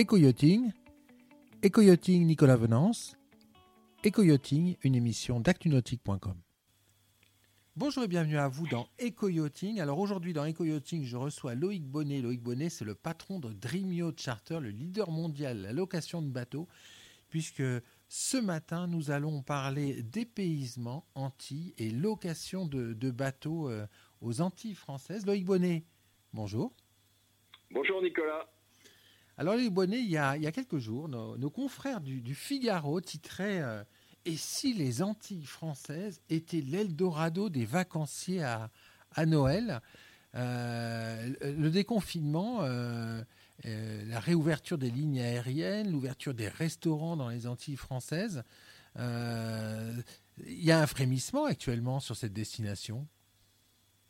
Éco-yachting, Nicolas Venance, Éco-yachting, une émission d'actunautique.com. Bonjour et bienvenue à vous dans Éco-yachting. Alors aujourd'hui dans Éco-yachting, je reçois Loïc Bonnet. Loïc Bonnet, c'est le patron de Dream Yacht Charter, le leader mondial de la location de bateaux, puisque ce matin, nous allons parler dépaysement Antilles et location de, de bateaux euh, aux Antilles françaises. Loïc Bonnet, bonjour. Bonjour Nicolas. Alors Loïc Bonnet, il y a, il y a quelques jours, nos, confrères du, Figaro titraient euh, Et si les Antilles françaises étaient l'Eldorado des vacanciers à, Noël Euh, Le déconfinement, euh, la réouverture des lignes aériennes, l'ouverture des restaurants dans les Antilles françaises, il y a un frémissement actuellement sur cette destination?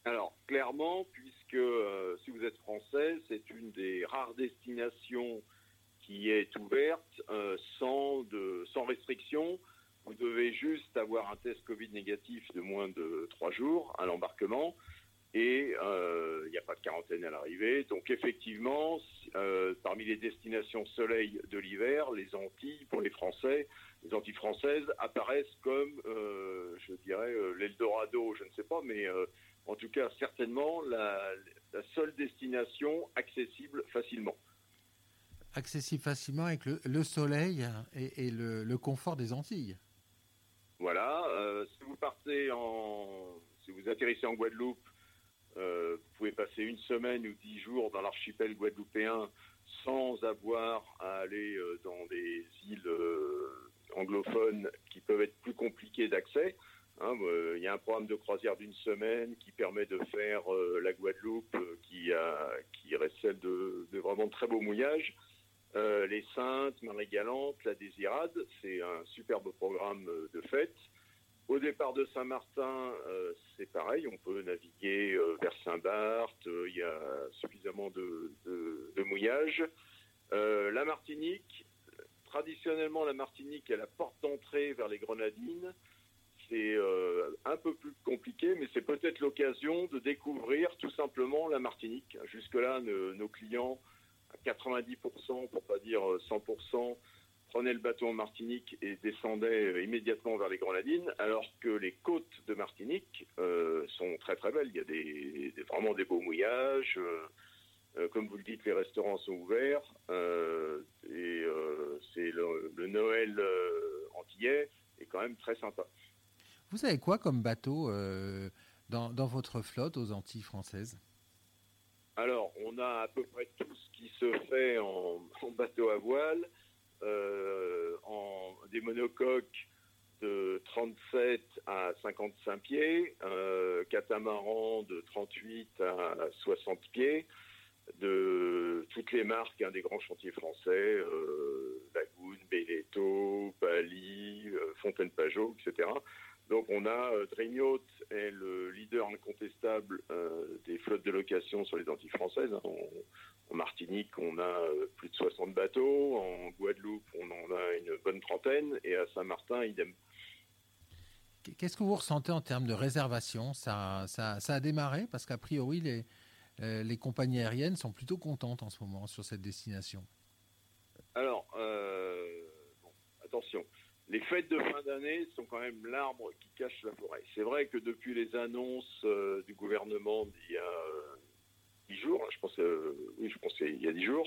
Alors clairement, puisque euh, si vous êtes français, c'est une des rares destinations qui est ouverte euh, sans, de, sans restriction. Vous devez juste avoir un test Covid négatif de moins de trois jours à l'embarquement et euh, il n'y a pas de quarantaine à l'arrivée. Donc effectivement, parmi les destinations soleil de l'hiver, les Antilles, pour les Français, les Antilles françaises apparaissent comme, je dirais, l'Eldorado, je ne sais pas, mais en tout cas certainement la, la seule destination accessible facilement. Accessible facilement avec le, le soleil et, et le, le confort des Antilles. Voilà. euh, si vous partez en, si vous atterrissez en Guadeloupe, euh, vous pouvez passer une semaine ou dix jours dans l'archipel guadeloupéen sans avoir à aller euh, dans des îles anglophones qui peuvent être plus compliquées d'accès. Hein, euh, Il y a un programme de croisière d'une semaine qui permet de faire euh, la Guadeloupe, euh, qui, a, qui recèle de, de vraiment très beaux mouillages. Euh, les Saintes, Marie-Galante, la Désirade, c'est un superbe programme de fête. Au départ de Saint-Martin, c'est pareil, on peut naviguer vers Saint-Barth, il y a suffisamment de, de, de mouillage. La Martinique, traditionnellement la Martinique est la porte d'entrée vers les Grenadines. C'est euh, un peu plus compliqué, mais c'est peut-être l'occasion de découvrir tout simplement la Martinique. Jusque-là, ne- nos clients, à 90%, pour pas dire euh, 100%, prenaient le bateau en Martinique et descendaient euh, immédiatement vers les Grenadines, alors que les côtes de Martinique euh, sont très très belles. Il y a des, vraiment des beaux mouillages. euh, euh, comme vous le dites, les restaurants sont ouverts euh, et euh, c'est le, le Noël euh, antillais est quand même très sympa. Vous avez quoi comme bateau euh, dans, votre flotte aux Antilles françaises? Alors, on a à peu près tout ce qui se fait en, bateau à voile, euh, en des monocoques de 37 à 55 pieds, euh, catamaran de 38 à 60 pieds, de toutes les marques hein, des grands chantiers français, euh, Lagoon, Belletto, Bali, euh, Fontaine-Pajot, etc. Donc on a euh, est le leader incontestable euh, des flottes de location sur les Antilles françaises. hein. En, en Martinique, on a euh, plus de 60 bateaux. En Guadeloupe, on en a une bonne trentaine. Et à Saint-Martin, idem. Qu'est-ce que vous ressentez en termes de réservation? Ça, ça, ça a démarré parce qu'a priori, les, euh, les compagnies aériennes sont plutôt contentes en ce moment sur cette destination? Alors, euh, bon, attention. Les fêtes de fin d'année sont quand même l'arbre qui cache la forêt. C'est vrai que depuis les annonces euh, du gouvernement d'il y a euh, dix jours, je pense, euh, oui, je pense qu'il y a dix jours,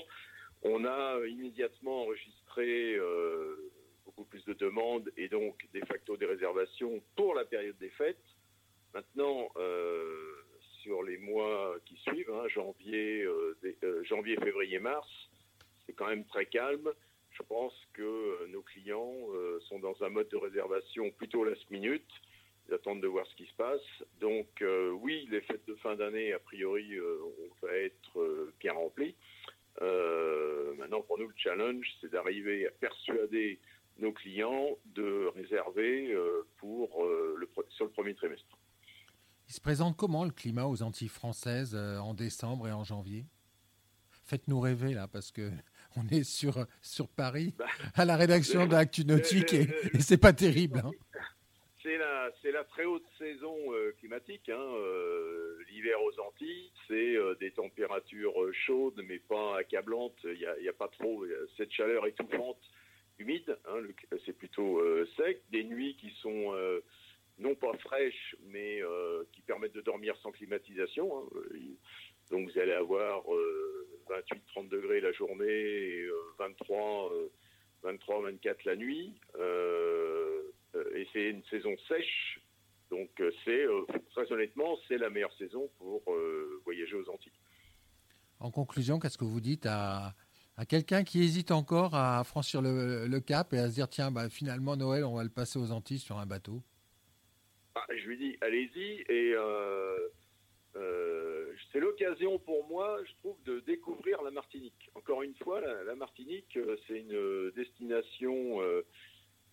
on a immédiatement enregistré beaucoup plus de demandes et donc de facto des réservations pour la période des fêtes. Maintenant, sur les mois qui suivent, hein, janvier, janvier, février, mars, c'est quand même très calme. Je pense que euh, nos clients euh, sont dans un mode de réservation plutôt last minute. Ils attendent de voir ce qui se passe. Donc euh, oui, les fêtes de fin d'année, a priori, euh, on va être bien remplis. Euh, maintenant, pour nous, le challenge, c'est d'arriver à persuader nos clients de réserver pour, sur le premier trimestre. Il se présente comment le climat aux Antilles françaises en décembre et en janvier? Faites-nous rêver là, parce que on est sur, sur Paris, Bah, à la rédaction d'Actu Nautique, et, et c'est pas terrible. hein. C'est la, très haute saison euh, climatique. hein, euh, l'hiver aux Antilles, c'est des températures chaudes mais pas accablantes. Il n'y a, pas trop cette chaleur étouffante, humide. Hein, c'est plutôt sec. Des nuits qui sont non pas fraîches, mais qui permettent de dormir sans climatisation. Hein. Donc vous allez avoir 28-30 degrés la journée et 23, 23, 24 la nuit. et c'est une saison sèche donc euh, c'est euh, très honnêtement, c'est la meilleure saison pour euh, voyager aux Antilles. En conclusion, qu'est-ce que vous dites à, quelqu'un qui hésite encore à franchir le, cap et à se dire tiens, bah, finalement Noël, on va le passer aux Antilles sur un bateau? Ah, Je lui dis allez-y et c'est l'occasion pour moi, je trouve, de découvrir la Martinique. Encore une fois, la, Martinique, c'est une destination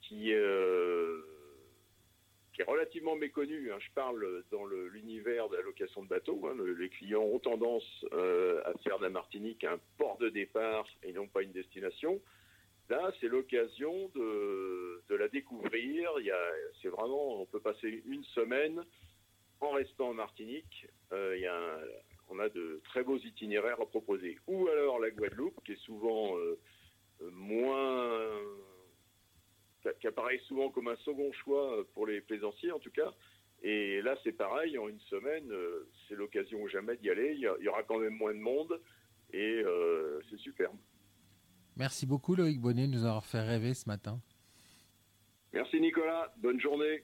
qui relativement méconnu. Hein. Je parle dans l'univers de la location de bateaux. Hein. les clients ont tendance euh, à faire de la Martinique un port de départ et non pas une destination. Là, c'est l'occasion de, la découvrir. C'est vraiment, on peut passer une semaine en restant en Martinique. Euh, y a on a de très beaux itinéraires à proposer. Ou alors la Guadeloupe, qui est souvent euh, moins qui apparaît souvent comme un second choix pour les plaisanciers en tout cas. Et là, c'est pareil, en une semaine, euh, c'est l'occasion jamais d'y aller. Il y, aura quand même moins de monde et euh, c'est superbe. Merci beaucoup Loïc Bonnet de nous avoir fait rêver ce matin. Merci Nicolas, bonne journée.